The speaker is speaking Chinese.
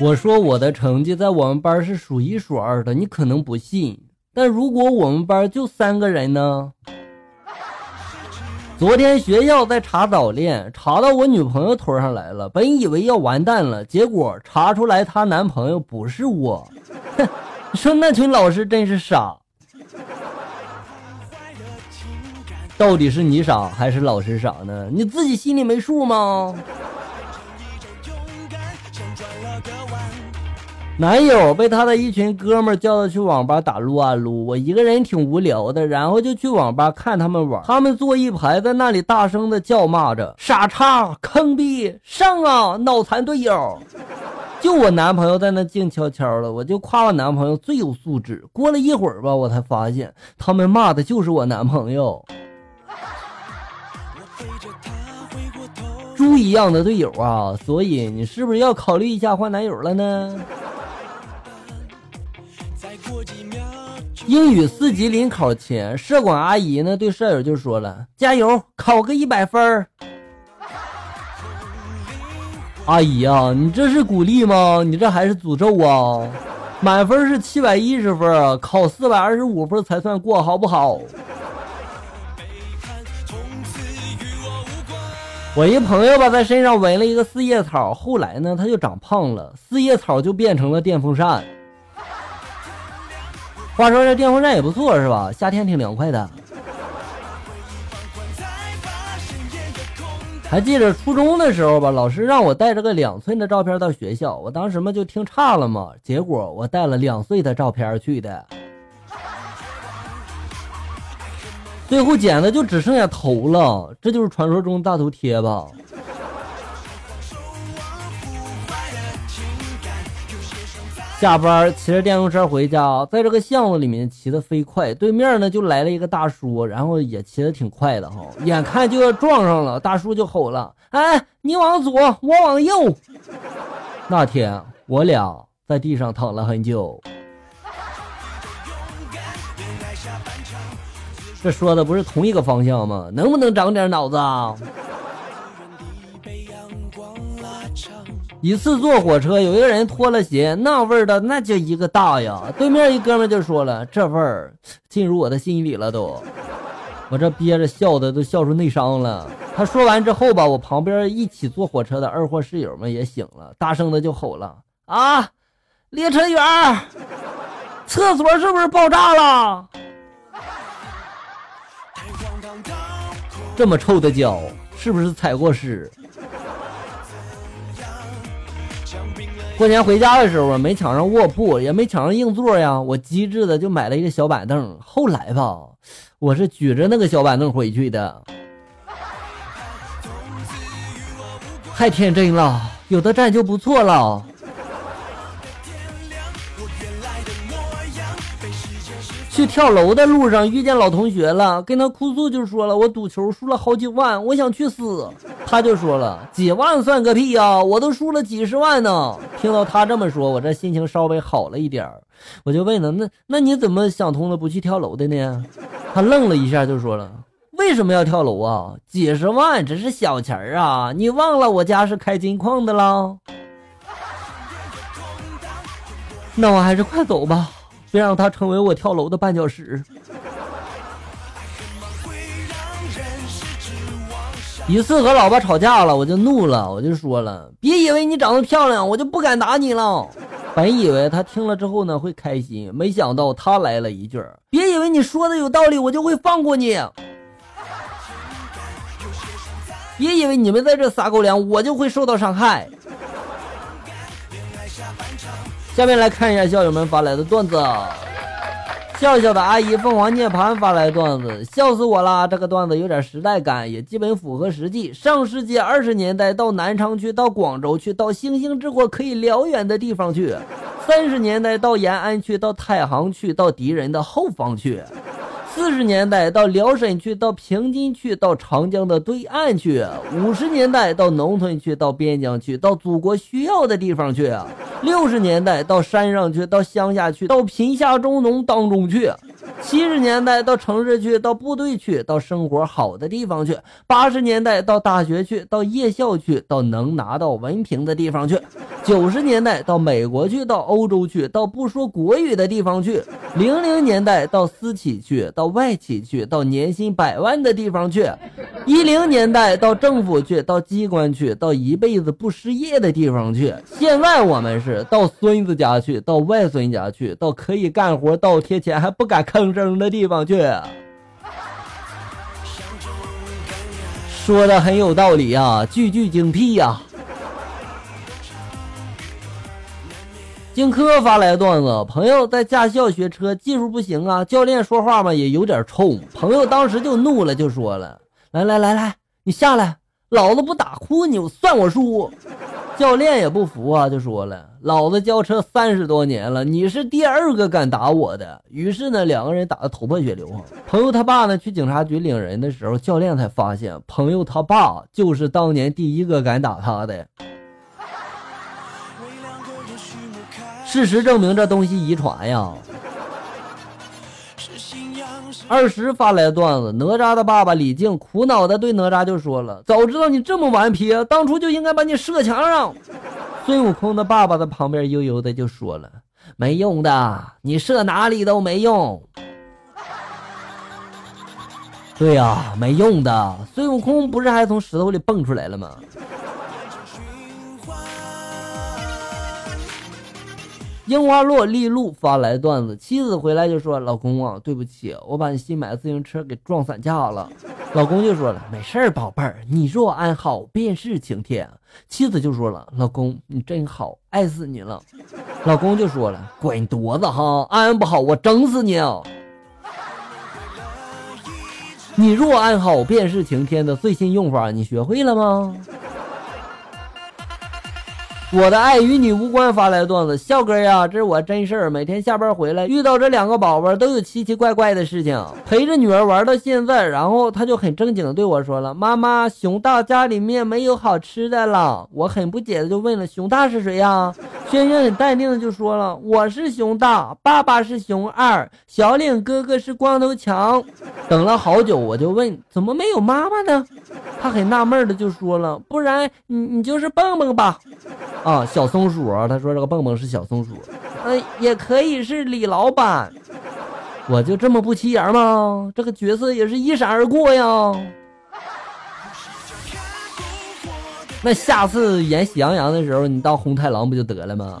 我说我的成绩在我们班是数一数二的，你可能不信，但如果我们班就三个人呢？昨天学校在查早恋，查到我女朋友头上来了，本以为要完蛋了，结果查出来她男朋友不是我。哼，说那群老师真是傻，到底是你傻还是老师傻呢？你自己心里没数吗？男友被他的一群哥们叫着去网吧打撸啊撸，我一个人挺无聊的，然后就去网吧看他们玩。他们坐一排，在那里大声的叫骂着：“傻叉，坑逼，上啊，脑残队友！”就我男朋友在那静悄悄的，我就夸我男朋友最有素质。过了一会儿吧，我才发现他们骂的就是我男朋友。猪一样的队友啊，所以你是不是要考虑一下换男友了呢？英语四级临考前，舍管阿姨呢对舍友就说了：“加油，考个一百分儿。”阿姨啊，你这是鼓励吗？你这还是诅咒啊？满分是七百一十分，考四百二十五分才算过，好不好？我一朋友吧，在身上纹了一个四叶草，后来呢，他就长胖了，四叶草就变成了电风扇。话说这电风扇也不错是吧？夏天挺凉快的。还记得初中的时候吧，老师让我带着个两寸的照片到学校，我当时嘛就听差了嘛，结果我带了两岁的照片去的，最后剪的就只剩下头了，这就是传说中大头贴吧。下班骑着电动车回家，在这个巷子里面骑得飞快，对面呢就来了一个大叔，然后也骑得挺快的哈，眼看就要撞上了，大叔就吼了：“哎，你往左，我往右。”那天我俩在地上躺了很久。这说的不是同一个方向吗？能不能长点脑子？啊？一次坐火车，有一个人脱了鞋，那味儿的那叫一个大呀！对面一哥们就说了：“这味儿进入我的心里了都。”我这憋着笑的都笑出内伤了。他说完之后吧，我旁边一起坐火车的二货室友们也醒了，大声的就吼了：“啊，列车员，厕所是不是爆炸了？这么臭的脚，是不是踩过屎？”过年回家的时候啊，没抢上卧铺，也没抢上硬座呀，我机智的就买了一个小板凳。后来吧，我是举着那个小板凳回去的，太天真了，有的站就不错了。去跳楼的路上遇见老同学了，跟他哭诉就说了，我赌球输了好几万，我想去死。他就说了，几万算个屁呀，我都输了几十万呢。听到他这么说，我这心情稍微好了一点我就问他，那那你怎么想通了不去跳楼的呢？他愣了一下就说了，为什么要跳楼啊？几十万只是小钱儿啊，你忘了我家是开金矿的了？那我还是快走吧。别让他成为我跳楼的绊脚石。一次和老爸吵架了，我就怒了，我就说了：“别以为你长得漂亮，我就不敢打你了。”本以为他听了之后呢会开心，没想到他来了一句：“别以为你说的有道理，我就会放过你。别以为你们在这撒狗粮，我就会受到伤害。”下面来看一下校友们发来的段子。笑笑的阿姨凤凰涅槃发来段子，笑死我啦！这个段子有点时代感，也基本符合实际。上世纪二十年代，到南昌去，到广州去，到星星之火可以燎原的地方去；三十年代到延安去，到太行去，到敌人的后方去。四十年代到辽沈去，到平津去，到长江的对岸去；五十年代到农村去，到边疆去，到祖国需要的地方去；六十年代到山上去，到乡下去，到贫下中农当中去；七十年代到城市去，到部队去，到生活好的地方去；八十年代到大学去，到夜校去，到能拿到文凭的地方去；九十年代到美国去，到欧洲去，到不说国语的地方去；零零年代到私企去，到外企去，到年薪百万的地方去；一零年代到政府去，到机关去，到一辈子不失业的地方去。现在我们是到孙子家去，到外孙家去，到可以干活倒贴钱还不敢吭争的地方去。说的很有道理啊，句句精辟呀。荆轲发来段子：朋友在驾校学车，技术不行啊，教练说话嘛也有点冲。朋友当时就怒了，就说了：“来来来来，你下来，老子不打哭你，算我输。”教练也不服啊，就说了：“老子教车三十多年了，你是第二个敢打我的。”于是呢，两个人打得头破血流。朋友他爸呢去警察局领人的时候，教练才发现朋友他爸就是当年第一个敢打他的。事实证明，这东西遗传呀。二十发来段子，哪吒的爸爸李靖苦恼的对哪吒就说了：“早知道你这么顽皮，当初就应该把你射墙上。”孙悟空的爸爸在旁边悠悠的就说了：“没用的，你射哪里都没用。”对呀，没用的。孙悟空不是还从石头里蹦出来了吗？樱花落丽露发来段子，妻子回来就说：“老公啊，对不起，我把你新买的自行车给撞散架了。”老公就说了：“没事儿，宝贝儿，你若安好，便是晴天。”妻子就说了：“老公，你真好，爱死你了。”老公就说了：“滚犊子哈，安不好我整死你！”你若安好，便是晴天的最新用法，你学会了吗？我的爱与你无关，发来段子，笑哥呀，这是我真事儿。每天下班回来，遇到这两个宝宝，都有奇奇怪怪的事情。陪着女儿玩到现在，然后他就很正经的对我说了：“妈妈，熊大家里面没有好吃的了。”我很不解的就问了：“熊大是谁呀？” 轩轩很淡定的就说了：“我是熊大，爸爸是熊二，小领哥哥是光头强。”等了好久，我就问：“怎么没有妈妈呢？”他很纳闷的就说了：“不然你你就是蹦蹦吧。”啊，小松鼠啊，他说这个蹦蹦是小松鼠，嗯，也可以是李老板，我就这么不起眼吗？这个角色也是一闪而过呀。那下次演喜羊羊的时候，你当红太狼不就得了吗？